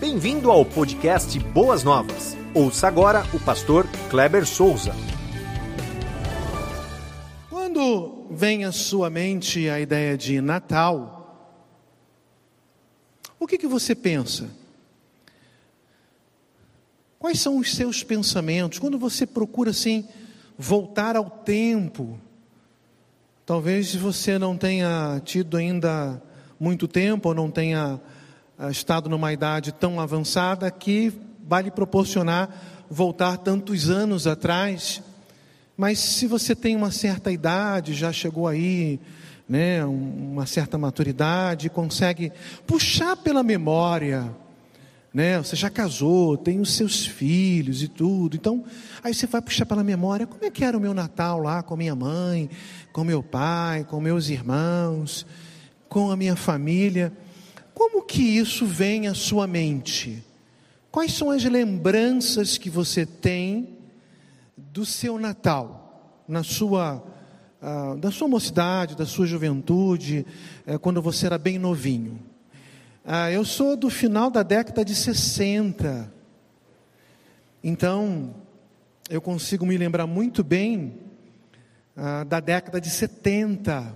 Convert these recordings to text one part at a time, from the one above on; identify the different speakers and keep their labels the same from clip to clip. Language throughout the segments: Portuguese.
Speaker 1: Bem-vindo ao podcast Boas Novas. Ouça agora o pastor Kleber Souza.
Speaker 2: Quando vem à sua mente a ideia de Natal, o que, que você pensa? Quais são os seus pensamentos? Quando você procura assim voltar ao tempo, talvez você não tenha tido ainda muito tempo ou não tenha estado numa idade tão avançada que vai lhe proporcionar voltar tantos anos atrás. Mas se você tem uma certa idade, já chegou aí, né, uma certa maturidade, consegue puxar pela memória, né, você já casou, tem os seus filhos e tudo, então aí você vai puxar pela memória, como é que era o meu Natal lá com minha mãe, com meu pai, com meus irmãos, com a minha família. Como que isso vem à sua mente? Quais são as lembranças que você tem do seu Natal, na sua, uh, da sua mocidade, da sua juventude, uh, quando você era bem novinho? Uh, eu sou do final da década de 60, então eu consigo me lembrar muito bem ah, da década de 70.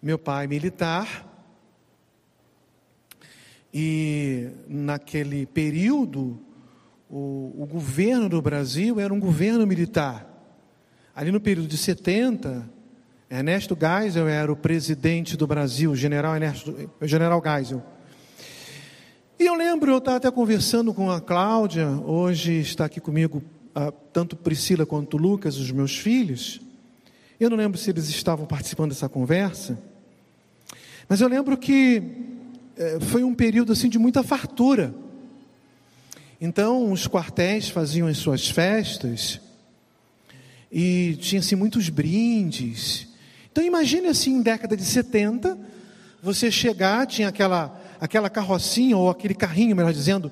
Speaker 2: Meu pai militar, e naquele período, o, o, governo do Brasil era um governo militar. Ali no período de 70, Ernesto Geisel era o presidente do Brasil, general, Ernesto, general Geisel. E eu lembro, eu estava até conversando com a Cláudia, hoje está aqui comigo tanto Priscila quanto Lucas, os meus filhos. Eu não lembro se eles estavam participando dessa conversa, mas eu lembro que foi um período assim de muita fartura. Então, os quartéis faziam as suas festas e tinha assim muitos brindes. Então, imagine assim, em década de 70, você chegar, tinha aquela aquela carrocinha ou aquele carrinho, melhor dizendo,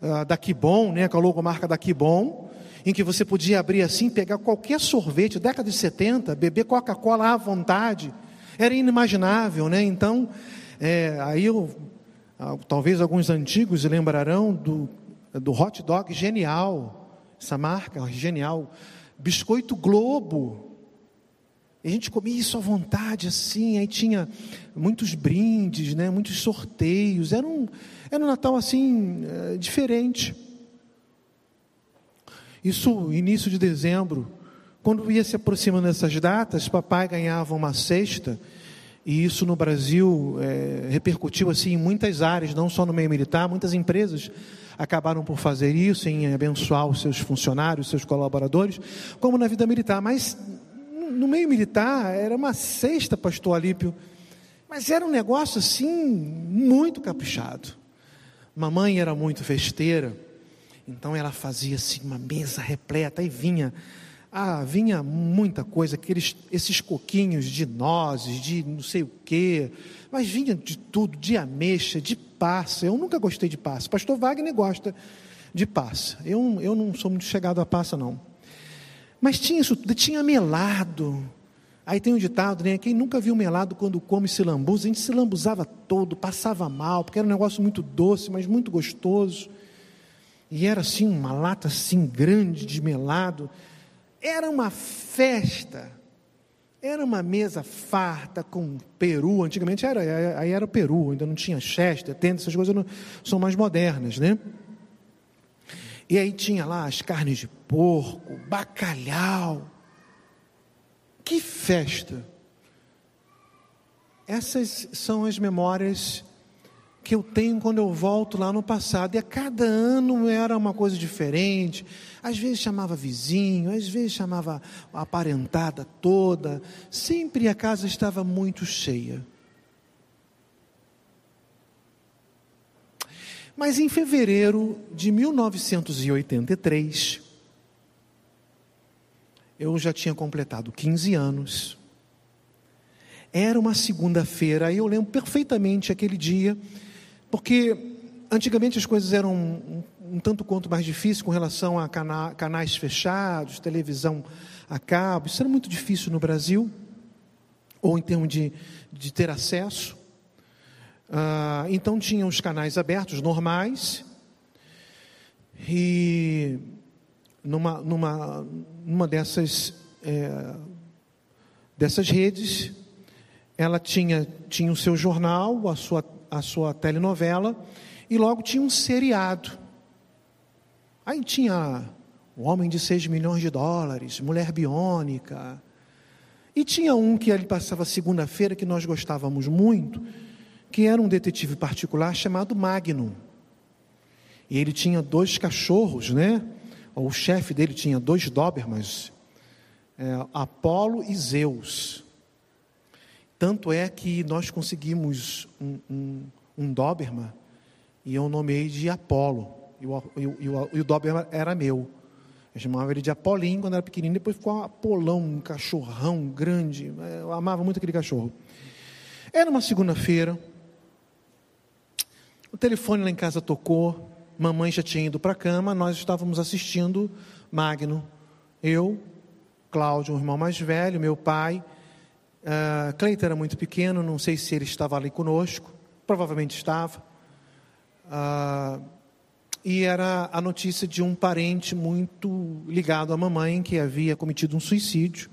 Speaker 2: uh, da Kibon, né, com a logomarca da Kibon, em que você podia abrir assim, pegar qualquer sorvete, década de 70, beber Coca-Cola à vontade. Era inimaginável, né? Então, é, aí eu, ah, talvez alguns antigos lembrarão do, do hot dog genial, essa marca genial, biscoito Globo. E a gente comia isso à vontade, assim, aí tinha muitos brindes, né, muitos sorteios, era um, era um Natal assim, é, diferente. Isso, início de dezembro, quando ia se aproximando dessas datas, papai ganhava uma cesta e isso no Brasil é, repercutiu assim em muitas áreas, não só no meio militar, muitas empresas acabaram por fazer isso, em abençoar os seus funcionários, os seus colaboradores, como na vida militar. Mas no meio militar era uma sexta, pastor Alípio, mas era um negócio assim muito caprichado. Mamãe era muito festeira, então ela fazia assim uma mesa repleta e vinha ah, vinha muita coisa, aqueles, esses coquinhos de nozes, de não sei o quê, mas vinha de tudo, de ameixa, de passa. Eu nunca gostei de passa. Pastor Wagner gosta de passa. Eu, eu não sou muito chegado a passa, não. Mas tinha isso tudo, tinha melado. Aí tem um ditado, né? Quem nunca viu melado quando come se lambuza, a gente se lambuzava todo, passava mal, porque era um negócio muito doce, mas muito gostoso. E era assim, uma lata assim grande de melado. Era uma festa, era uma mesa farta com peru. Antigamente era, aí era peru, ainda não tinha chester, tenda, essas coisas não, são mais modernas, né? E aí tinha lá as carnes de porco, bacalhau. Que festa! Essas são as memórias que eu tenho quando eu volto lá no passado. E a cada ano era uma coisa diferente. Às vezes chamava vizinho, às vezes chamava a parentada toda. Sempre a casa estava muito cheia. Mas em fevereiro de 1983, eu já tinha completado 15 anos. Era uma segunda-feira, eu lembro perfeitamente aquele dia porque antigamente as coisas eram um, um tanto quanto mais difíceis com relação a cana canais fechados, televisão a cabo. Isso era muito difícil no Brasil, ou em termos de, de ter acesso. Ah, então tinha os canais abertos normais e numa, numa, numa dessas, é, dessas redes ela tinha, tinha o seu jornal, a sua, a sua telenovela e logo tinha um seriado. Aí tinha o Homem de 6 milhões de dólares, Mulher Biônica. E tinha um que ele passava segunda-feira que nós gostávamos muito, que era um detetive particular chamado Magno. E ele tinha dois cachorros, né? O chefe dele tinha dois Dobermans, é, Apolo e Zeus. Tanto é que nós conseguimos um, um, um Doberman e eu nomeei de Apolo. E o, e o, e o Doberman era meu. Eu chamava ele de Apolinho quando era pequenininho, depois ficou um Apolão, um cachorrão grande. Eu amava muito aquele cachorro. Era uma segunda-feira, o telefone lá em casa tocou, mamãe já tinha ido para a cama, nós estávamos assistindo Magno. Eu, Cláudio, o irmão mais velho, meu pai. Uh, Cleiton era muito pequeno, não sei se ele estava ali conosco, provavelmente estava. Uh, e era a notícia de um parente muito ligado à mamãe que havia cometido um suicídio.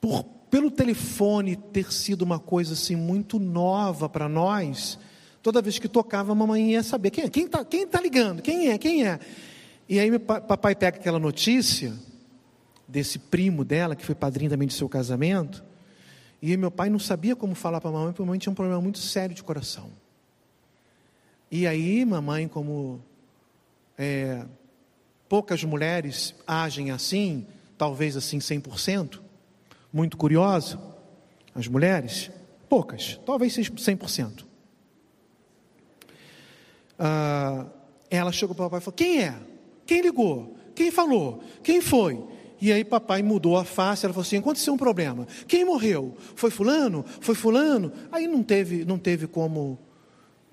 Speaker 2: Por, pelo telefone ter sido uma coisa assim muito nova para nós, Toda vez que tocava, a mamãe ia saber quem é, quem está quem tá ligando, quem é, quem é. E aí papai pega aquela notícia desse primo dela, que foi padrinho também de seu casamento, e meu pai não sabia como falar para a mamãe, porque a mamãe tinha um problema muito sério de coração. E aí, mamãe, como é, poucas mulheres agem assim, talvez assim 100%, muito curiosa, as mulheres, poucas, talvez 100% ah, ela chegou para o papai e falou: Quem é? Quem ligou? Quem falou? Quem foi? E aí papai mudou a face, ela falou assim: aconteceu um problema. Quem morreu? Foi fulano? Foi fulano? Aí não teve, não teve como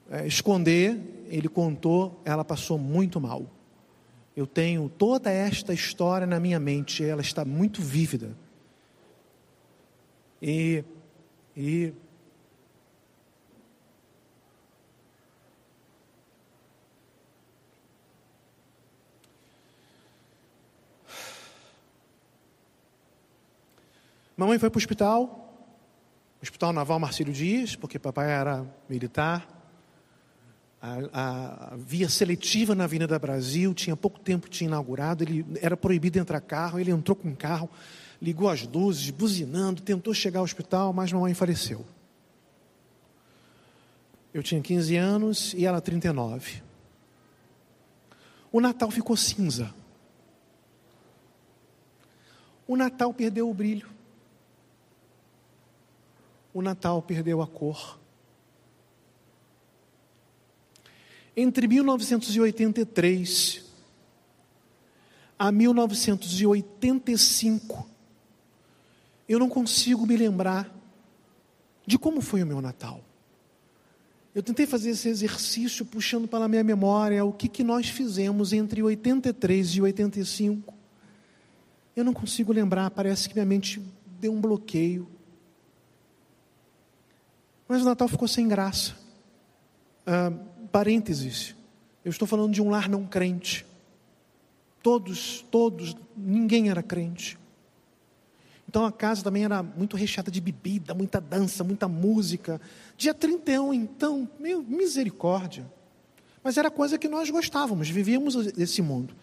Speaker 2: é, esconder, ele contou, ela passou muito mal. Eu tenho toda esta história na minha mente, ela está muito vívida. E, e Mamãe foi para o hospital, Hospital Naval Marcílio Dias, porque papai era militar. A, a, a, via seletiva na Avenida Brasil, tinha pouco tempo tinha inaugurado, ele era proibido entrar carro, ele entrou com carro, ligou as luzes, buzinando, tentou chegar ao hospital, mas mamãe faleceu. Eu tinha 15 anos e ela 39. O Natal ficou cinza. O Natal perdeu o brilho o Natal perdeu a cor. Entre 1983 a 1985, eu não consigo me lembrar de como foi o meu Natal. Eu tentei fazer esse exercício puxando para a minha memória o que, que nós fizemos entre 83 e 85. Eu não consigo lembrar, parece que minha mente deu um bloqueio. Mas o Natal ficou sem graça. Ah, parênteses, eu estou falando de um lar não crente. Todos, todos, ninguém era crente. Então a casa também era muito recheada de bebida, muita dança, muita música. Dia 31, então, meu, misericórdia. Mas era coisa que nós gostávamos, vivíamos esse mundo.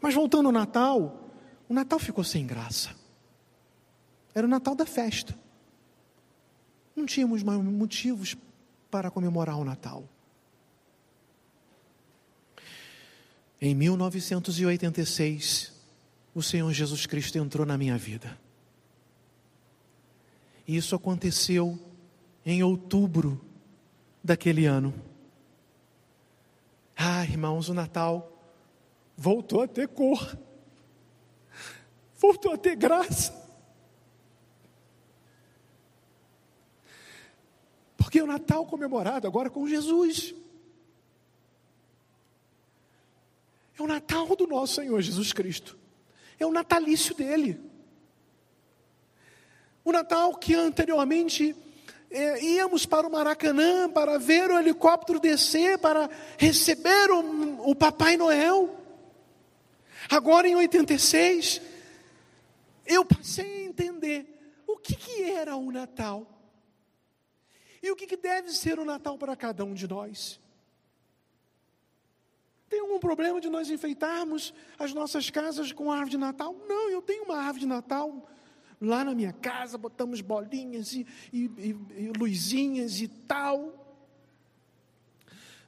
Speaker 2: Mas voltando ao Natal, o Natal ficou sem graça. Era o Natal da festa. Não tínhamos mais motivos para comemorar o Natal. Em 1986, o Senhor Jesus Cristo entrou na minha vida. E isso aconteceu em outubro daquele ano. Ah, irmãos, o Natal voltou a ter cor, voltou a ter graça. Porque é o Natal comemorado agora com Jesus. É o Natal do nosso Senhor Jesus Cristo. É o natalício dele. O Natal que anteriormente é, íamos para o Maracanã para ver o helicóptero descer, para receber o, o Papai Noel. Agora em 86, eu passei a entender o que, que era o Natal. E o que, que deve ser o Natal para cada um de nós. Tem algum problema de nós enfeitarmos as nossas casas com árvore de Natal? Não, eu tenho uma árvore de Natal lá na minha casa, botamos bolinhas e, e, e, e luzinhas e tal.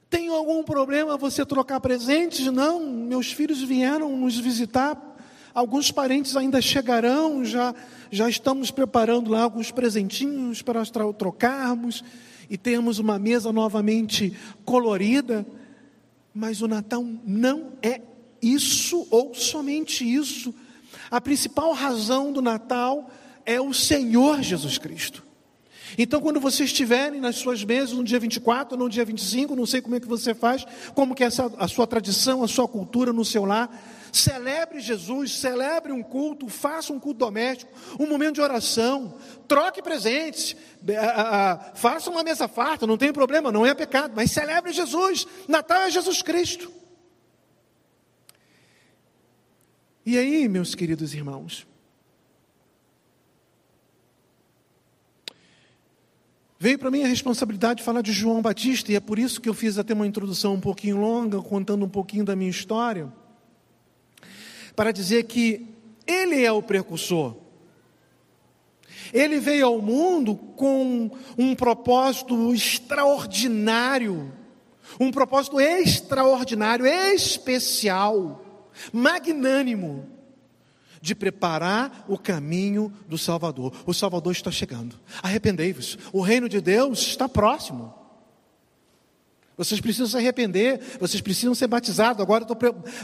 Speaker 2: Tem algum problema você trocar presentes? Não, meus filhos vieram nos visitar, alguns parentes ainda chegarão, já, já estamos preparando lá alguns presentinhos para trocarmos e temos uma mesa novamente colorida. Mas o Natal não é isso ou somente isso. A principal razão do Natal é o Senhor Jesus Cristo. Então, quando vocês estiverem nas suas mesas no dia 24, no dia 25, não sei como é que você faz, como que é a sua tradição, a sua cultura no seu lar, celebre Jesus, celebre um culto, faça um culto doméstico, um momento de oração, troque presentes, faça uma mesa farta, não tem problema, não é pecado, mas celebre Jesus, Natal é Jesus Cristo. E aí, meus queridos irmãos, Veio para mim a responsabilidade de falar de João Batista, e é por isso que eu fiz até uma introdução um pouquinho longa, contando um pouquinho da minha história, para dizer que ele é o precursor. Ele veio ao mundo com um propósito extraordinário, um propósito extraordinário, especial, magnânimo de preparar o caminho do Salvador. O Salvador está chegando. Arrependei-vos. O reino de Deus está próximo. Vocês precisam se arrepender, vocês precisam ser batizados. Agora estou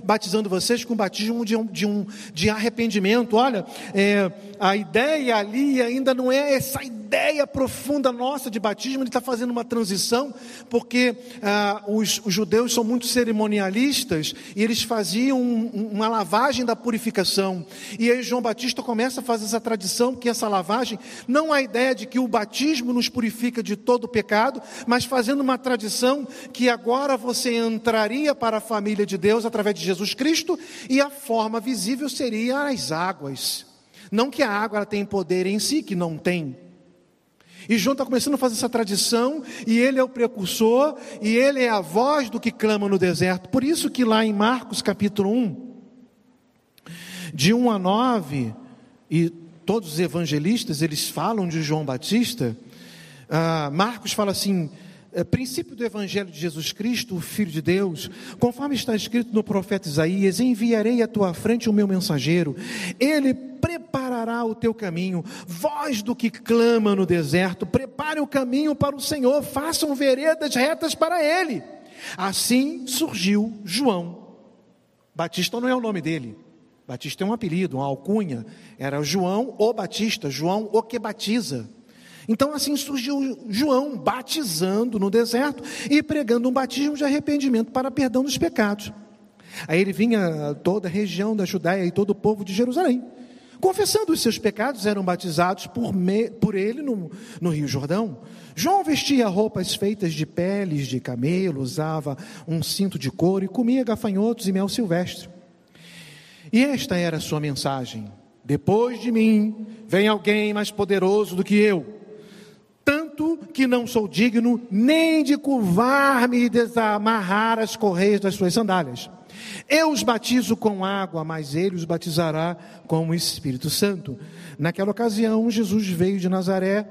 Speaker 2: batizando vocês com batismo de, um, de, um, de arrependimento. Olha, é, a ideia ali ainda não é essa ideia profunda nossa de batismo, ele está fazendo uma transição, porque ah, os, os, judeus são muito cerimonialistas e eles faziam um, uma lavagem da purificação. E aí João Batista começa a fazer essa tradição, que essa lavagem não a ideia de que o batismo nos purifica de todo o pecado, mas fazendo uma tradição que agora você entraria para a família de Deus através de Jesus Cristo e a forma visível seria as águas. Não que a água tem poder em si, que não tem. E João está começando a fazer essa tradição, e ele é o precursor, e ele é a voz do que clama no deserto. Por isso que lá em Marcos capítulo 1, de 1 a 9, e todos os evangelistas, eles falam de João Batista, ah, Marcos fala assim, é, princípio do Evangelho de Jesus Cristo, o Filho de Deus, conforme está escrito no profeta Isaías: enviarei à tua frente o meu mensageiro, ele preparará o teu caminho, voz do que clama no deserto, prepare o caminho para o Senhor, façam veredas retas para ele. Assim surgiu João. Batista não é o nome dele, Batista é um apelido, uma alcunha, era João o Batista, João o que batiza. Então assim surgiu João batizando no deserto e pregando um batismo de arrependimento para perdão dos pecados. Aí ele vinha toda a região da Judéia e todo o povo de Jerusalém, confessando os seus pecados, eram batizados por, me, por ele no, no Rio Jordão. João vestia roupas feitas de peles de camelo, usava um cinto de couro e comia gafanhotos e mel silvestre. E esta era a sua mensagem: Depois de mim vem alguém mais poderoso do que eu tanto que não sou digno nem de curvar-me e desamarrar as correias das suas sandálias. Eu os batizo com água, mas ele os batizará com o Espírito Santo. Naquela ocasião, Jesus veio de Nazaré,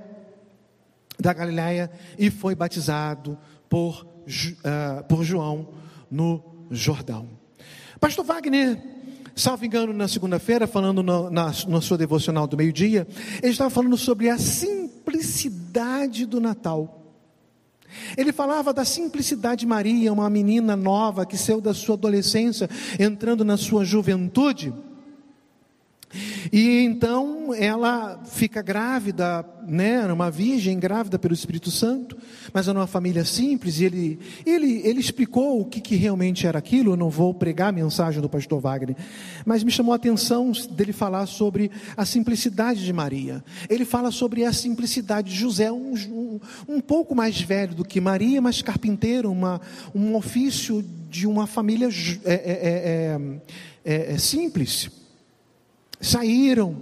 Speaker 2: da Galiléia, e foi batizado por, uh, por João no Jordão. Pastor Wagner, salvo engano, na segunda-feira, falando no, na, na sua devocional do meio-dia, ele estava falando sobre a simplicidade simplicidade do Natal. Ele falava da simplicidade de Maria, uma menina nova que saiu da sua adolescência, entrando na sua juventude. E então ela fica grávida, né, uma virgem grávida pelo Espírito Santo, mas é uma família simples. E ele, ele, ele explicou o que, que realmente era aquilo. Eu não vou pregar a mensagem do pastor Wagner, mas me chamou a atenção dele falar sobre a simplicidade de Maria. Ele fala sobre a simplicidade de José, um, um, um pouco mais velho do que Maria, mas carpinteiro, uma, um ofício de uma família é, é, é, é simples. Saíram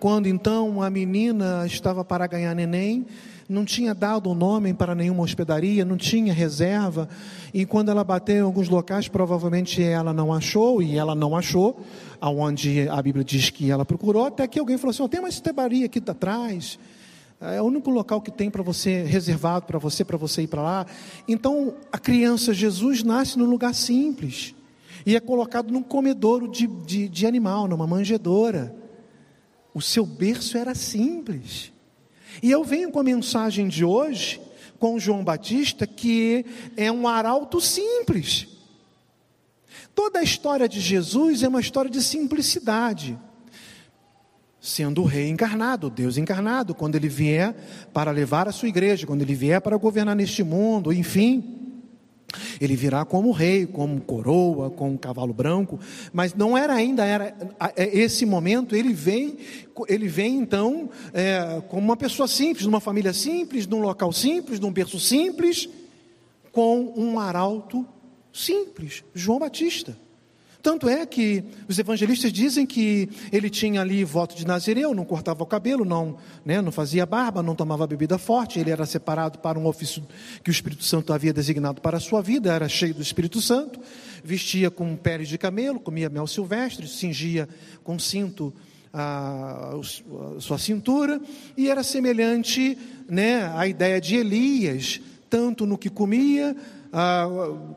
Speaker 2: quando então a menina estava para ganhar neném, não tinha dado o nome para nenhuma hospedaria, não tinha reserva, e quando ela bateu em alguns locais, provavelmente ela não achou, e ela não achou, aonde a Bíblia diz que ela procurou, até que alguém falou assim: oh, tem uma hospedaria aqui atrás, é o único local que tem para você, reservado para você, para você ir para lá. Então, a criança Jesus nasce num lugar simples e é colocado num comedouro de, de, de animal, numa manjedoura. O seu berço era simples. E eu venho com a mensagem de hoje, com João Batista, que é um arauto simples. Toda a história de Jesus é uma história de simplicidade. Sendo o rei encarnado, Deus encarnado, quando ele vier para levar a sua igreja, quando ele vier para governar neste mundo, enfim. Ele virá como rei, como coroa, com um cavalo branco, mas não era ainda era é, esse momento. Ele vem, ele vem então é, como uma pessoa simples, numa família simples, num local simples, num berço simples, com um arauto simples, João Batista. Tanto é que os evangelistas dizem que ele tinha ali voto de Nazireu, não cortava o cabelo, não, né, não fazia barba, não tomava bebida forte, ele era separado para um ofício que o Espírito Santo havia designado para a sua vida, era cheio do Espírito Santo, vestia com peles de camelo, comia mel silvestre, cingia com cinto a, a sua cintura, e era semelhante né, à ideia de Elias, tanto no que comia, ah,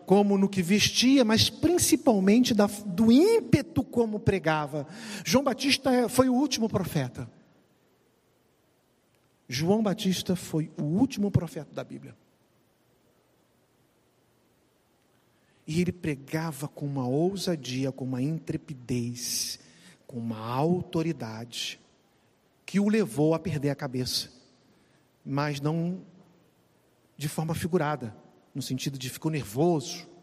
Speaker 2: como no que vestia, mas principalmente da, do ímpeto como pregava. João Batista foi o último profeta. João Batista foi o último profeta da Bíblia. E ele pregava com uma ousadia, com uma intrepidez, com uma autoridade, que o levou a perder a cabeça, mas não de forma figurada no sentido de ficou nervoso.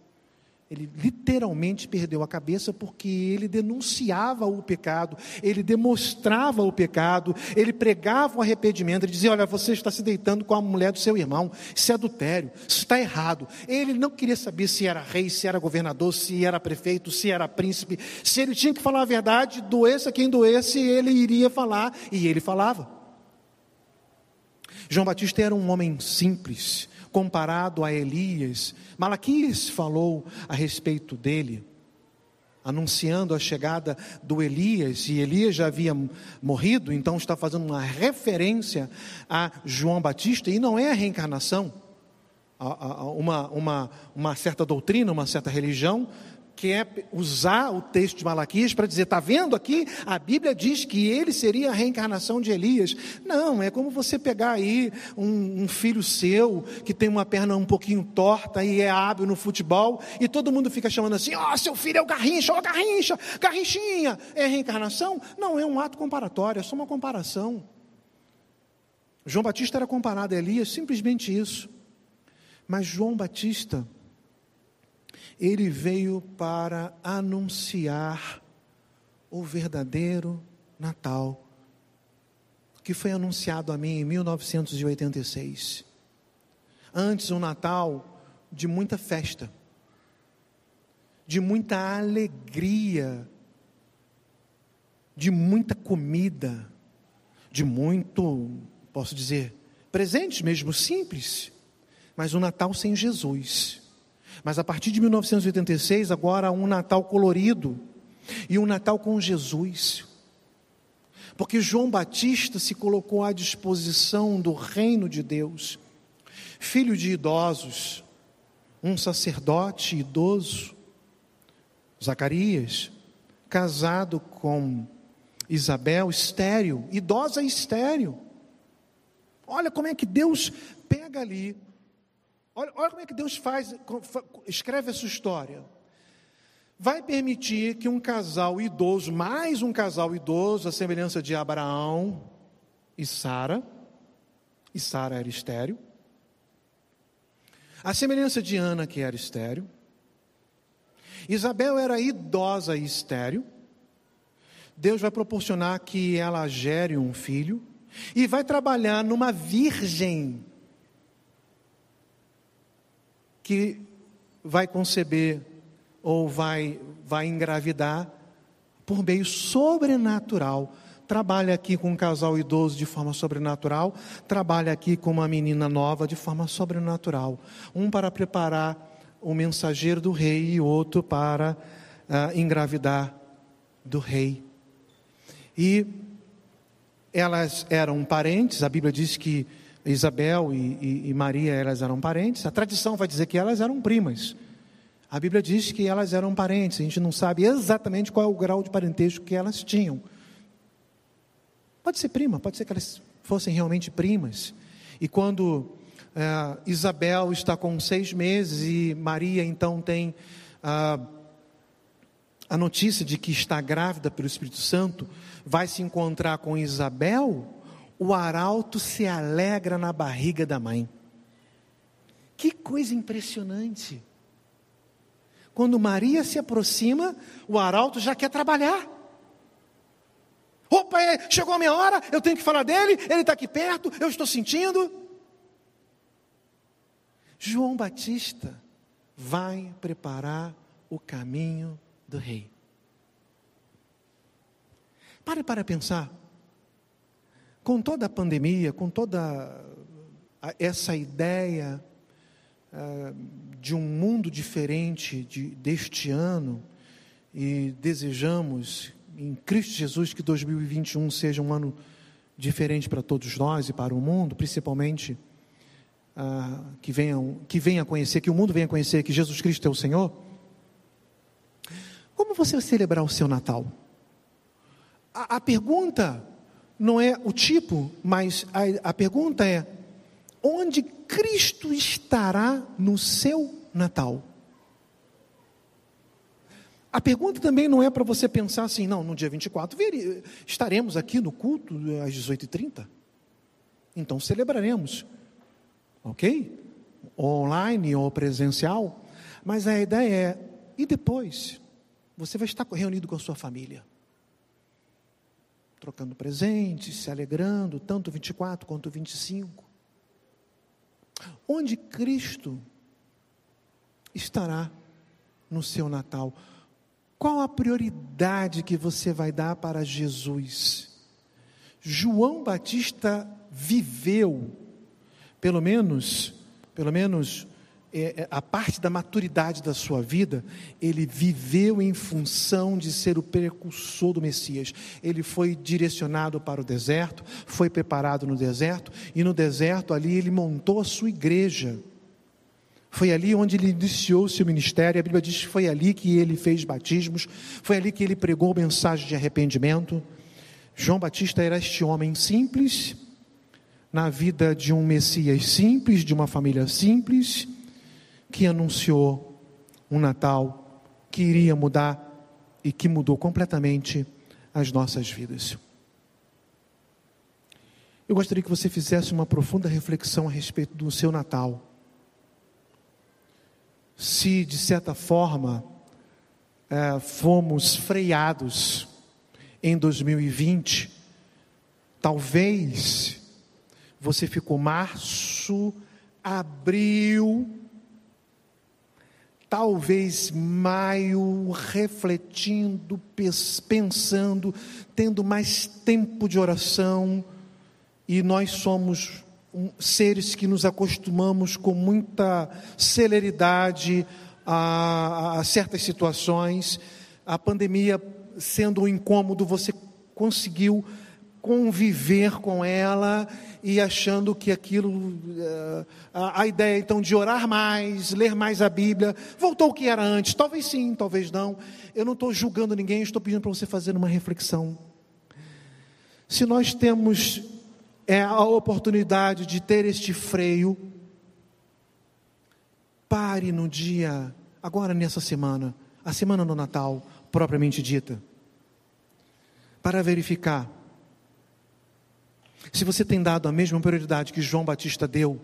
Speaker 2: Ele literalmente perdeu a cabeça porque ele denunciava o pecado, ele demonstrava o pecado, ele pregava o arrependimento, ele dizia: Olha, você está se deitando com a mulher do seu irmão, isso é adultério, isso está errado. Ele não queria saber se era rei, se era governador, se era prefeito, se era príncipe, se ele tinha que falar a verdade, doeça quem doesse, ele iria falar, e ele falava. João Batista era um homem simples, comparado a Elias. Malaquias falou a respeito dele, anunciando a chegada do Elias, e Elias já havia morrido, então está fazendo uma referência a João Batista, e não é a reencarnação. Uma, uma, uma certa doutrina, uma certa religião quer usar o texto de Malaquias para dizer, está vendo aqui? A Bíblia diz que ele seria a reencarnação de Elias. Não, é como você pegar aí um, um filho seu que tem uma perna um pouquinho torta e é hábil no futebol e todo mundo fica chamando assim, ó, oh, seu filho é o Garrincha, ó, oh, Garrincha, Garrinchinha. É reencarnação? Não, é um ato comparatório, é só uma comparação. João Batista era comparado a Elias, simplesmente isso. Mas João Batista ele veio para anunciar o verdadeiro Natal, que foi anunciado a mim em 1986. Antes, um Natal de muita festa, de muita alegria, de muita comida, de muito, posso dizer, presentes mesmo simples, mas um Natal sem Jesus. Mas a partir de 1986, agora um Natal colorido e um Natal com Jesus. Porque João Batista se colocou à disposição do reino de Deus, filho de idosos, um sacerdote idoso, Zacarias, casado com Isabel, estéreo, idosa e estéreo. Olha como é que Deus pega ali Olha, olha como é que Deus faz, escreve essa história. vai permitir que um casal idoso, mais um casal idoso, a semelhança de Abraão e Sara, e Sara era estéreo, a semelhança de Ana, que era estéreo, Isabel era idosa e estéreo, Deus vai proporcionar que ela gere um filho, e vai trabalhar numa virgem que vai conceber ou vai, vai engravidar por meio sobrenatural. Trabalha aqui com um casal idoso de forma sobrenatural, trabalha aqui com uma menina nova de forma sobrenatural. Um para preparar o mensageiro do rei e outro para uh, engravidar do rei. E elas eram parentes, a Bíblia diz que Isabel e, e, e, Maria elas eram parentes, a tradição vai dizer que elas eram primas. A Bíblia diz que elas eram parentes, a gente não sabe exatamente qual é o grau de parentesco que elas tinham. Pode ser prima, pode ser que elas fossem realmente primas. E quando é, Isabel está com seis meses e Maria então tem ah, a notícia de que está grávida pelo Espírito Santo, vai se encontrar com Isabel, o arauto se alegra na barriga da mãe. Que coisa impressionante. Quando Maria se aproxima, o arauto já quer trabalhar. Opa, é, chegou a minha hora, eu tenho que falar dele, ele está aqui perto, eu estou sentindo. João Batista vai preparar o caminho do rei. Pare para pensar. Com toda a pandemia, com toda essa ideia uh, de um mundo diferente de, deste ano, e desejamos em Cristo Jesus que 2021 seja um ano diferente para todos nós e para o mundo, principalmente uh, que, venham, que venha conhecer, que o mundo venha conhecer que Jesus Cristo é o Senhor. Como você vai celebrar o seu Natal? A, a pergunta não é o tipo, mas a, a pergunta é: onde Cristo estará no seu Natal? A pergunta também não é para você pensar assim, não, no dia 24 vir, estaremos aqui no culto às 18h30. Então celebraremos, ok? Online ou presencial. Mas a ideia é, e depois? Você vai estar reunido com a sua família trocando presentes, se alegrando, tanto 24 quanto 25. Onde Cristo estará no seu Natal? Qual a prioridade que você vai dar para Jesus? João Batista viveu, pelo menos, pelo menos é, é, a parte da maturidade da sua vida, ele viveu em função de ser o precursor do Messias. Ele foi direcionado para o deserto, foi preparado no deserto, e no deserto ali ele montou a sua igreja. Foi ali onde ele iniciou seu ministério. A Bíblia diz que foi ali que ele fez batismos, foi ali que ele pregou mensagem de arrependimento. João Batista era este homem simples, na vida de um Messias simples, de uma família simples que anunciou um Natal que iria mudar e que mudou completamente as nossas vidas. Eu gostaria que você fizesse uma profunda reflexão a respeito do seu Natal. Se, de certa forma, é, fomos freados em 2020, talvez você ficou março, abril, talvez maio, refletindo, pensando, tendo mais tempo de oração, e nós somos seres que nos acostumamos com muita celeridade a, a certas situações. A pandemia sendo um incômodo, você conseguiu conviver com ela e achando que aquilo, eh, a, a, ideia então de orar mais, ler mais a Bíblia, voltou ao que era antes. Talvez sim, talvez não. Eu não estou julgando ninguém, estou pedindo para você fazer uma reflexão. Se nós temos é, a oportunidade de ter este freio, pare no dia, agora nessa semana, a semana do Natal, propriamente dita, para verificar se você tem dado a mesma prioridade que João Batista deu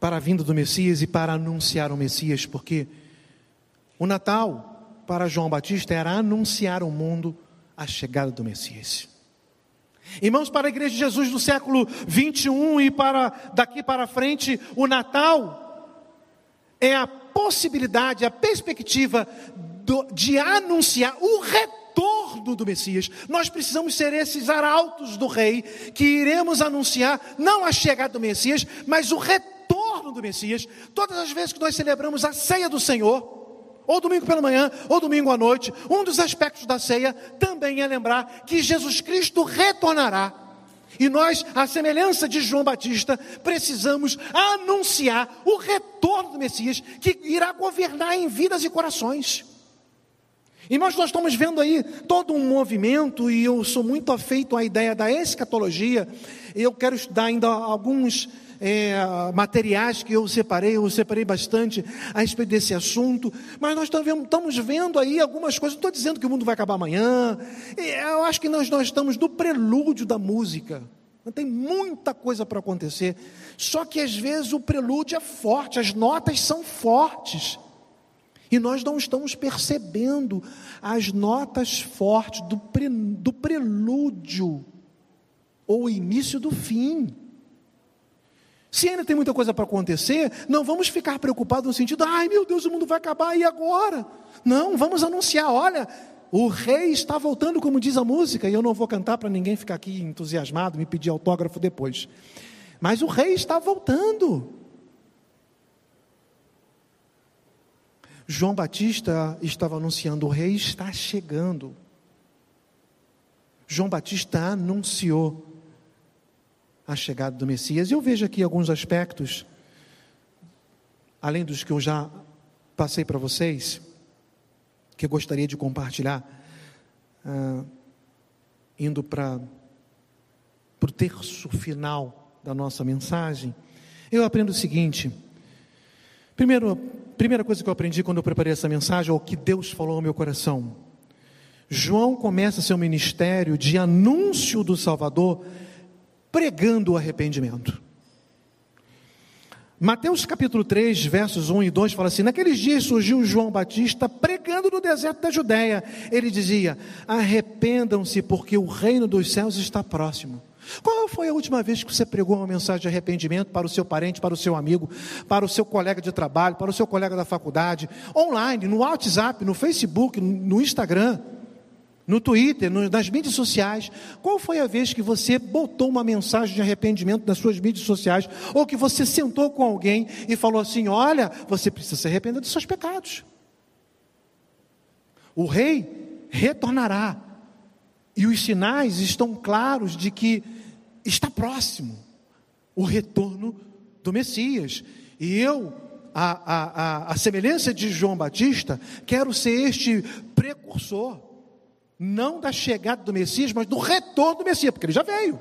Speaker 2: para a vinda do Messias e para anunciar o Messias, porque o Natal para João Batista era anunciar ao mundo a chegada do Messias. Irmãos, para a igreja de Jesus do século 21 e para daqui para frente, o Natal é a possibilidade, a perspectiva do, de anunciar o retorno do Messias. Nós precisamos ser esses arautos do Rei que iremos anunciar não a chegada do Messias, mas o retorno retorno do Messias, todas as vezes que nós celebramos a ceia do Senhor, ou domingo pela manhã, ou domingo à noite, um dos aspectos da ceia também é lembrar que Jesus Cristo retornará. E nós, à semelhança de João Batista, precisamos anunciar o retorno do Messias, que irá governar em vidas e corações. Nós, nós estamos vendo aí todo um movimento, e eu sou muito afeito à ideia da escatologia. Eu quero estudar ainda alguns é, materiais que eu separei, eu separei bastante a respeito desse assunto, mas nós estamos vendo aí algumas coisas, não estou dizendo que o mundo vai acabar amanhã, eu acho que nós, nós estamos no prelúdio da música, tem muita coisa para acontecer, só que às vezes o prelúdio é forte, as notas são fortes, e nós não estamos percebendo as notas fortes do, pre, do prelúdio, ou início do fim. Se ainda tem muita coisa para acontecer, não vamos ficar preocupados no sentido, ai meu Deus, o mundo vai acabar e agora? Não, vamos anunciar, olha, o rei está voltando, como diz a música, e eu não vou cantar para ninguém ficar aqui entusiasmado, me pedir autógrafo depois. Mas o rei está voltando. João Batista estava anunciando: o rei está chegando. João Batista anunciou a chegada do Messias. E eu vejo aqui alguns aspectos, além dos que eu já passei para vocês, que eu gostaria de compartilhar, uh, indo para o terço final da nossa mensagem. Eu aprendo o seguinte. Primeiro, primeira coisa que eu aprendi quando eu preparei essa mensagem, é o que Deus falou ao meu coração. João começa seu ministério de anúncio do Salvador pregando o arrependimento. Mateus capítulo 3, versos 1 e 2 fala assim: Naqueles dias surgiu João Batista pregando no deserto da Judéia. Ele dizia: Arrependam-se, porque o reino dos céus está próximo. Qual foi a última vez que você pregou uma mensagem de arrependimento para o seu parente, para o seu amigo, para o seu colega de trabalho, para o seu colega da faculdade, online, no WhatsApp, no Facebook, no Instagram? no Twitter, nas mídias sociais. Qual foi a vez que você botou uma mensagem de arrependimento nas suas mídias sociais? Ou que você sentou com alguém e falou assim: Olha, você precisa se arrepender dos seus pecados. O rei retornará. E os sinais estão claros de que está próximo o retorno do Messias. E eu, a, a, a, semelhança de João Batista, quero ser este precursor não da chegada do Messias, mas do retorno do Messias, porque ele já veio.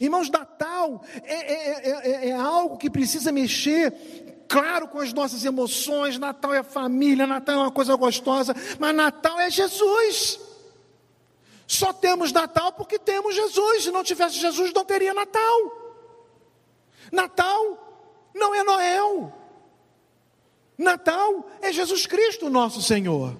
Speaker 2: Irmãos, Natal é, é, é, é, algo que precisa mexer, claro, com as nossas emoções. Natal é família, Natal é uma coisa gostosa, mas Natal é Jesus. Só temos Natal porque temos Jesus. Se não tivesse Jesus, não teria Natal. Natal não é Noel. Natal é Jesus Cristo, nosso Senhor.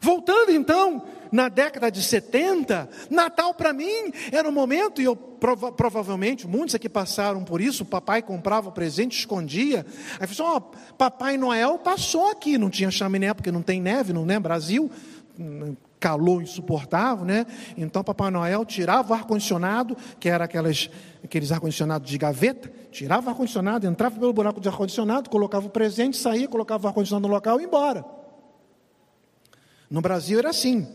Speaker 2: Voltando então, na década de 70, Natal para mim era um momento, e eu prova, provavelmente, muitos aqui passaram por isso, o papai comprava o presente, escondia. Aí falou assim, Papai Noel passou aqui, não tinha chaminé porque não tem neve, não é Brasil, calor insuportável, né? Então Papai Noel tirava o ar-condicionado, que era aquelas, aqueles ar-condicionados de gaveta, tirava o ar-condicionado, entrava pelo buraco de ar-condicionado, colocava o presente, saía, colocava o ar-condicionado no local e ia embora. No Brasil era assim.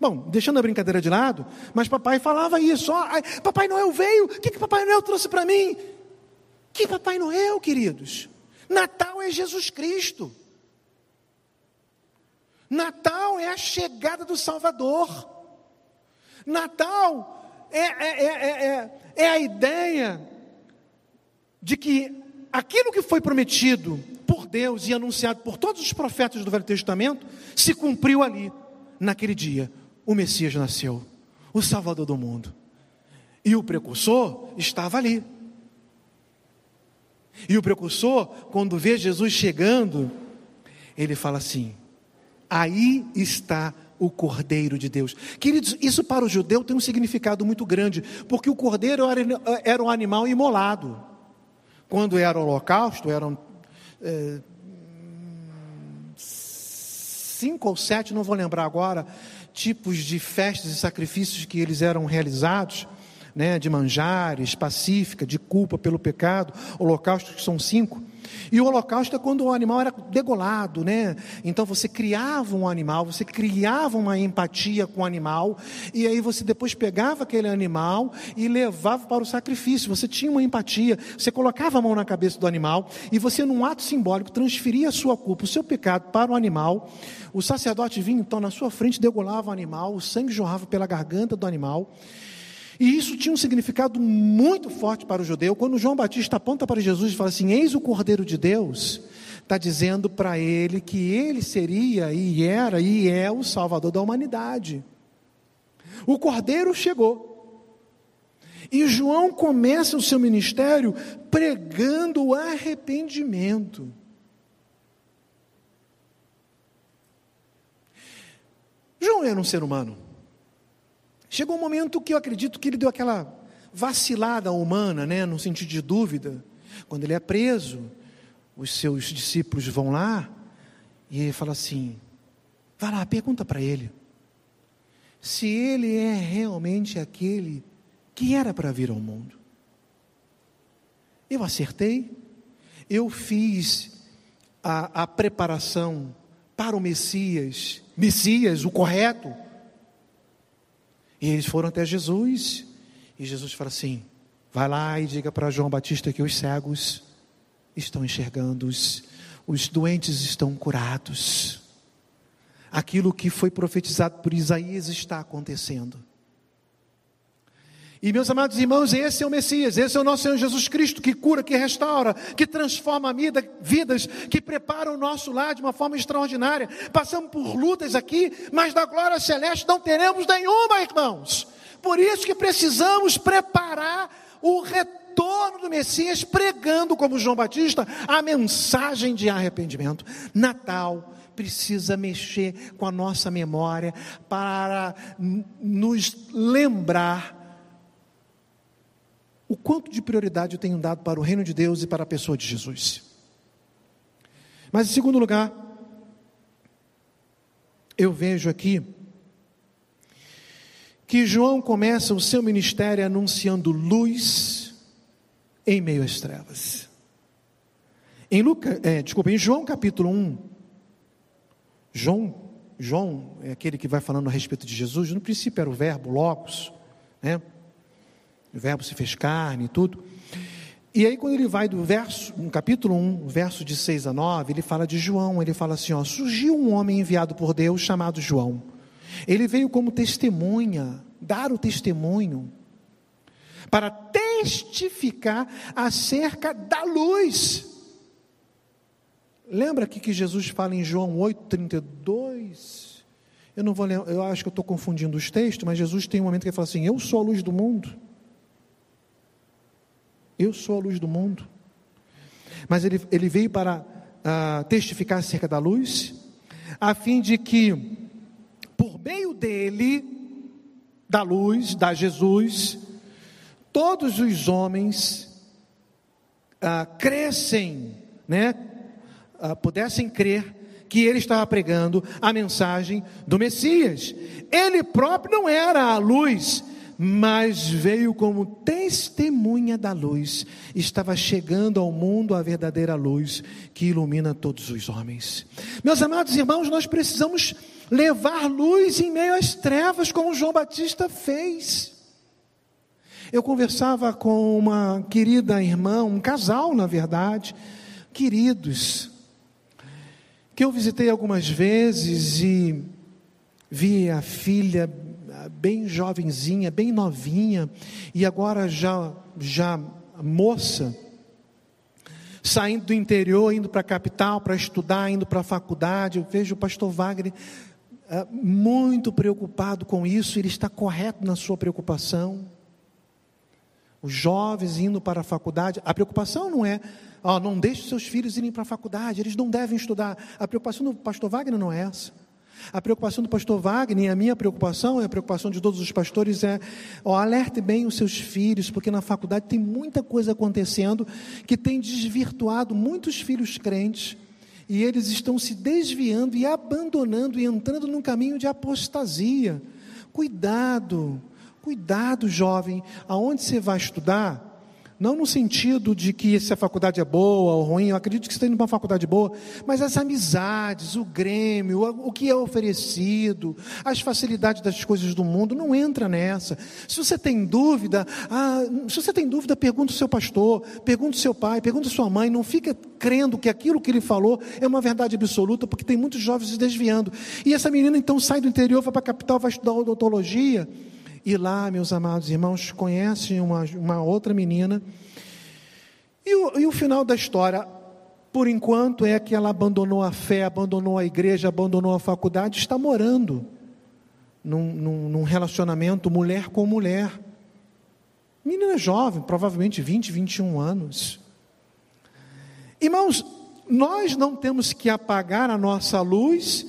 Speaker 2: Bom, deixando a brincadeira de lado, mas papai falava isso. Ó, papai Noel veio, o que, que Papai Noel trouxe para mim? Que Papai Noel, queridos? Natal é Jesus Cristo. Natal é a chegada do Salvador. Natal é, é, é, é, é a ideia de que aquilo que foi prometido por Deus e anunciado por todos os profetas do Velho Testamento se cumpriu ali, naquele dia. O Messias nasceu, o Salvador do mundo. E o precursor estava ali. E o precursor, quando vê Jesus chegando, ele fala assim: aí está o Cordeiro de Deus. Queridos, isso para o judeu tem um significado muito grande, porque o cordeiro era, um animal imolado. Quando era o holocausto, eram é, cinco ou sete, não vou lembrar agora, tipos de festas e sacrifícios que eles eram realizados né, de manjares, pacífica, de culpa pelo pecado, holocaustos que são cinco. E o holocausto é quando o animal era degolado, né? Então você criava um animal, você criava uma empatia com o animal, e aí você depois pegava aquele animal e levava para o sacrifício. Você tinha uma empatia, você colocava a mão na cabeça do animal e você, num ato simbólico, transferia a sua culpa, o seu pecado para o animal. O sacerdote vinha então na sua frente, degolava o animal, o sangue jorrava pela garganta do animal. E isso tinha um significado muito forte para o judeu. Quando João Batista aponta para Jesus e fala assim: Eis o Cordeiro de Deus, está dizendo para ele que ele seria e era e é o Salvador da humanidade. O Cordeiro chegou. E João começa o seu ministério pregando o arrependimento. João era um ser humano. Chegou um momento que eu acredito que ele deu aquela vacilada humana, né, no sentido de dúvida. Quando ele é preso, os seus discípulos vão lá e ele fala assim: vai lá, pergunta para ele se ele é realmente aquele que era para vir ao mundo. Eu acertei, eu fiz a, a preparação para o Messias, Messias, o correto e eles foram até Jesus, e Jesus fala assim: vai lá e diga para João Batista que os cegos estão enxergando, os, os doentes estão curados. Aquilo que foi profetizado por Isaías está acontecendo. E meus amados irmãos, esse é o Messias, esse é o nosso Senhor Jesus Cristo, que cura, que restaura, que transforma vida, vidas, que prepara o nosso lar de uma forma extraordinária. Passamos por lutas aqui, mas da glória celeste não teremos nenhuma, irmãos. Por isso que precisamos preparar o retorno do Messias, pregando, como João Batista, a mensagem de arrependimento. Natal precisa mexer com a nossa memória para nos lembrar o quanto de prioridade eu tenho dado para o reino de Deus e para a pessoa de Jesus. Mas em segundo lugar, eu vejo aqui que João começa o seu ministério anunciando luz em meio às trevas. Em Lucas, é, desculpa, em João capítulo 1, João, João é aquele que vai falando a respeito de Jesus, no princípio era o verbo, logos, né? O verbo se fez carne e tudo. E aí, quando ele vai do verso, no capítulo 1, verso de 6 a 9, ele fala de João, ele fala assim: ó, surgiu um homem enviado por Deus chamado João. Ele veio como testemunha, dar o testemunho, para testificar acerca da luz. Lembra aqui que Jesus fala em João 8,32? Eu não vou lembrar, eu acho que eu estou confundindo os textos, mas Jesus tem um momento que ele fala assim: Eu sou a luz do mundo. Eu sou a luz do mundo. Mas ele, ele veio para uh, testificar acerca da luz, a fim de que, por meio dele, da luz, da Jesus, todos os homens uh, crescem, né, uh, pudessem crer que ele estava pregando a mensagem do Messias. Ele próprio não era a luz, mas veio como testemunha da luz, estava chegando ao mundo a verdadeira luz que ilumina todos os homens. Meus amados irmãos, nós precisamos levar luz em meio às trevas, como João Batista fez. Eu conversava com uma querida irmã, um casal, na verdade, queridos, que eu visitei algumas vezes e vi a filha bem jovenzinha, bem novinha, e agora já, já moça, saindo do interior, indo para a capital para estudar, indo para a faculdade. Eu vejo o pastor Wagner é, muito preocupado com isso, ele está correto na sua preocupação. Os jovens indo para a faculdade, a preocupação não é, ó, não deixe seus filhos irem para a faculdade, eles não devem estudar. A preocupação do pastor Wagner não é essa. A preocupação do pastor Wagner, e a minha preocupação, e a preocupação de todos os pastores é: ó, alerte bem os seus filhos, porque na faculdade tem muita coisa acontecendo que tem desvirtuado muitos filhos crentes e eles estão se desviando e abandonando e entrando num caminho de apostasia. Cuidado, cuidado, jovem, aonde você vai estudar, não no sentido de que se a faculdade é boa ou ruim, eu acredito que você para uma faculdade boa, mas as amizades, o grêmio, o que é oferecido, as facilidades das coisas do mundo, não entra nessa. Se você tem dúvida, ah, se você tem dúvida, pergunta o seu pastor, pergunta o seu pai, pergunta a sua mãe, não fica crendo que aquilo que ele falou é uma verdade absoluta, porque tem muitos jovens se desviando. E essa menina então sai do interior, vai para a capital, vai estudar odontologia. E lá, meus amados irmãos, conhecem uma, uma outra menina. E o, e o final da história, por enquanto, é que ela abandonou a fé, abandonou a igreja, abandonou a faculdade, está morando num, num, num relacionamento mulher com mulher. Menina jovem, provavelmente 20, 21 anos. Irmãos, nós não temos que apagar a nossa luz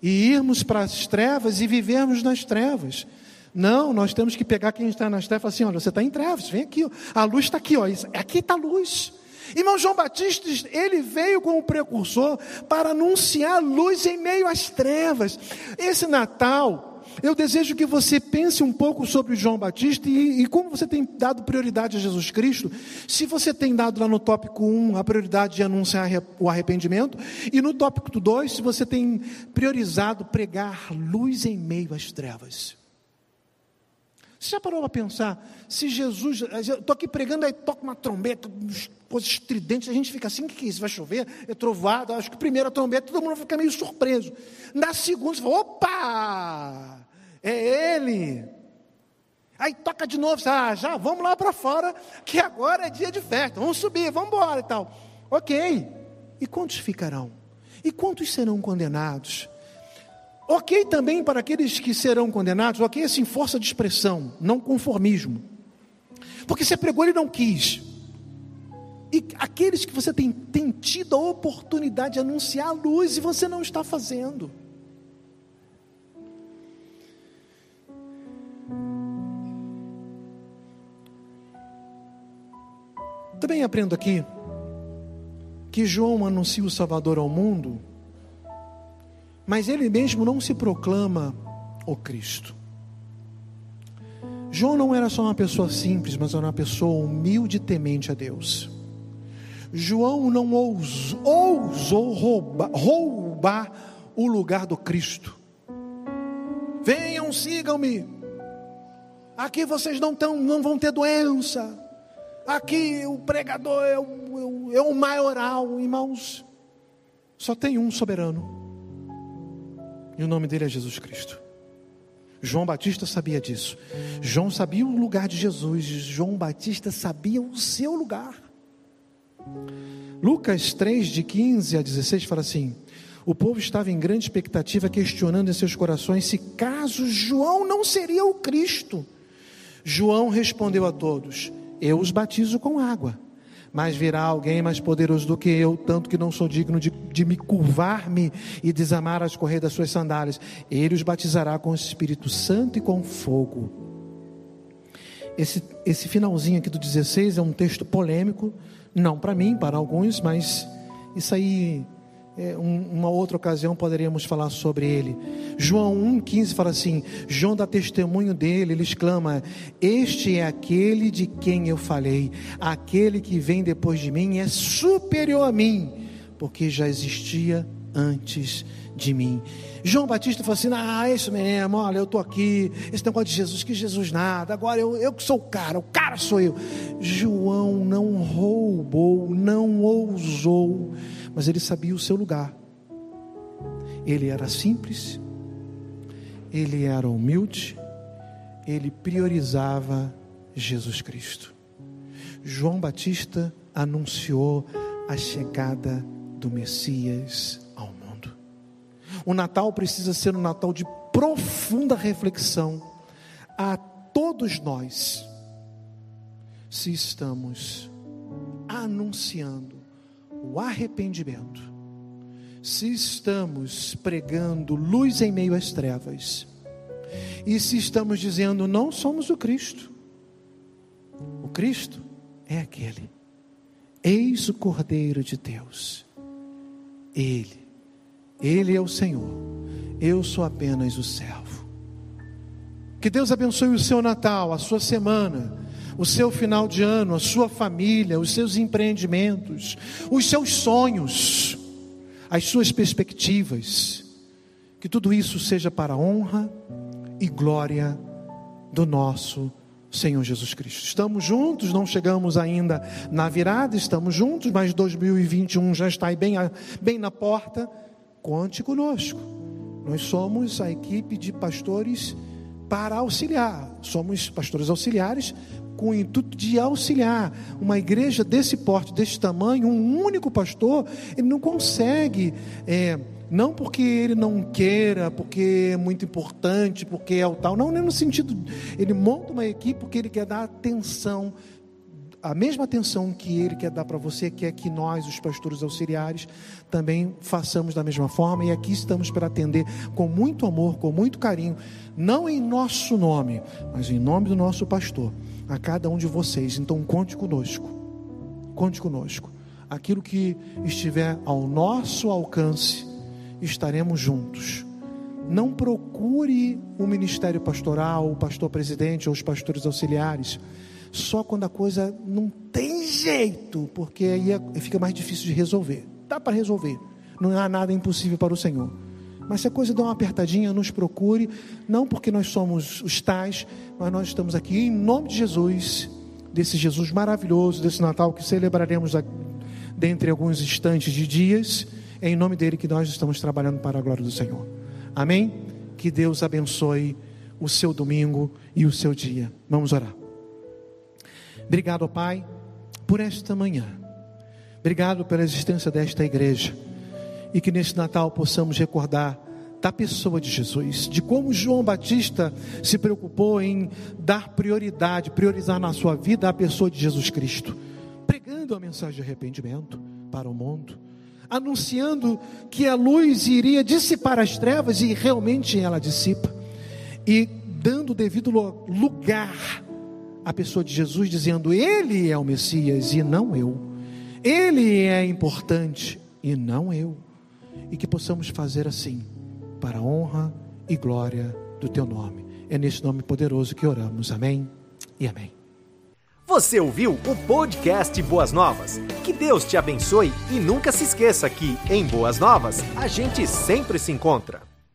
Speaker 2: e irmos para as trevas e vivermos nas trevas. Não, nós temos que pegar quem está nas trevas e falar assim: olha, você está em trevas, vem aqui, a luz está aqui, ó. aqui está a luz. Irmão João Batista, ele veio como precursor para anunciar luz em meio às trevas. Esse Natal, eu desejo que você pense um pouco sobre João Batista e, e, como você tem dado prioridade a Jesus Cristo. Se você tem dado lá no tópico 1 a prioridade de anunciar o arrependimento, e no tópico 2, se você tem priorizado pregar luz em meio às trevas. Você já parou para pensar? Se Jesus. Estou aqui pregando, aí toca uma trombeta, coisas estridentes, a gente fica assim: o que é isso? Vai chover? É trovado? Acho que primeira trombeta, todo mundo fica meio surpreso. Na segunda, você fala: opa! É ele! Aí toca de novo, ah, já vamos lá para fora, que agora é dia de festa, vamos subir, vamos embora e tal. Ok. E quantos ficarão? E quantos serão condenados? Ok também para aqueles que serão condenados, ok assim, força de expressão, não conformismo. Porque você pregou, ele não quis. E aqueles que você tem, tem tido a oportunidade de anunciar a luz e você não está fazendo. Também aprendo aqui que João anuncia o Salvador ao mundo mas ele mesmo não se proclama o Cristo. João não era só uma pessoa simples, mas era uma pessoa humilde e temente a Deus. João não ousou, ousou roubar, roubar o lugar do Cristo. Venham, sigam-me. Aqui vocês não, tão, não vão ter doença. Aqui o pregador é o, é o maioral, irmãos. Só tem um soberano. E o nome dele é Jesus Cristo. João Batista sabia disso. João sabia o lugar de Jesus. João Batista sabia o seu lugar. Lucas 3, de 15 a 16, fala assim: O povo estava em grande expectativa, questionando em seus corações se caso João não seria o Cristo. João respondeu a todos: Eu os batizo com água mas virá alguém mais poderoso do que eu, tanto que não sou digno de, de me curvar-me e desamar as correias das suas sandálias. Ele os batizará com o Espírito Santo e com fogo. Esse, esse finalzinho aqui do 16 é um texto polêmico, não para mim, para alguns, mas isso aí uma outra ocasião poderíamos falar sobre ele. João 1,15 fala assim: João dá testemunho dele, ele exclama: Este é aquele de quem eu falei, aquele que vem depois de mim é superior a mim, porque já existia antes de mim. João Batista falou assim: Ah, é isso mesmo, olha, eu estou aqui, esse negócio de Jesus, que Jesus nada, agora eu, eu que sou o cara, o cara sou eu. João não roubou, não ousou mas ele sabia o seu lugar. Ele era simples, ele era humilde, ele priorizava Jesus Cristo. João Batista anunciou a chegada do Messias ao mundo. O Natal precisa ser um Natal de profunda reflexão a todos nós, se estamos anunciando o arrependimento, se estamos pregando luz em meio às trevas, e se estamos dizendo não somos o Cristo, o Cristo é aquele, eis o Cordeiro de Deus, Ele, Ele é o Senhor, eu sou apenas o servo. Que Deus abençoe o seu Natal, a sua semana, o seu final de ano, a sua família, os seus empreendimentos, os seus sonhos, as suas perspectivas. Que tudo isso seja para a honra e glória do nosso Senhor Jesus Cristo. Estamos juntos, não chegamos ainda na virada, estamos juntos, mas 2021 já está aí bem, bem na porta. Conte conosco. Nós somos a equipe de pastores para auxiliar. Somos pastores auxiliares com o intuito de auxiliar. Uma igreja desse porte, desse tamanho, um único pastor, ele não consegue, é, não porque ele não queira, porque é muito importante, porque é o tal, não, é no sentido, ele monta uma equipe porque ele quer dar atenção a mesma atenção que Ele quer dar para você, quer que nós, os pastores auxiliares, também façamos da mesma forma. E aqui estamos para atender com muito amor, com muito carinho, não em nosso nome, mas em nome do nosso pastor, a cada um de vocês. Então, conte conosco, conte conosco. Aquilo que estiver ao nosso alcance, estaremos juntos. Não procure o ministério pastoral, o pastor presidente ou os pastores auxiliares só quando a coisa não tem jeito, porque aí é, fica mais difícil de resolver. Dá para resolver, não há nada impossível para o Senhor. Mas se a coisa dá uma apertadinha, nos procure, não porque nós somos os tais, mas nós estamos aqui em nome de Jesus, desse Jesus maravilhoso, desse Natal que celebraremos dentre alguns instantes de dias. É em nome dele que nós estamos trabalhando para a glória do Senhor. Amém? Que Deus abençoe o seu domingo e o seu dia. Vamos orar. Obrigado, Pai, por esta manhã. Obrigado pela existência desta igreja. E que neste Natal possamos recordar da pessoa de Jesus, de como João Batista se preocupou em dar prioridade, priorizar na sua vida a pessoa de Jesus Cristo, pregando a mensagem de arrependimento para o mundo, anunciando que a luz iria dissipar as trevas e realmente ela dissipa, e dando devido lugar a pessoa de Jesus, dizendo: Ele é o Messias e não eu. Ele é importante e não eu. E que possamos fazer assim, para a honra e glória do Teu nome. É nesse nome poderoso que oramos. Amém e amém.
Speaker 1: Você ouviu o podcast Boas Novas? Que Deus te abençoe e nunca se esqueça que, em Boas Novas, a gente sempre se encontra.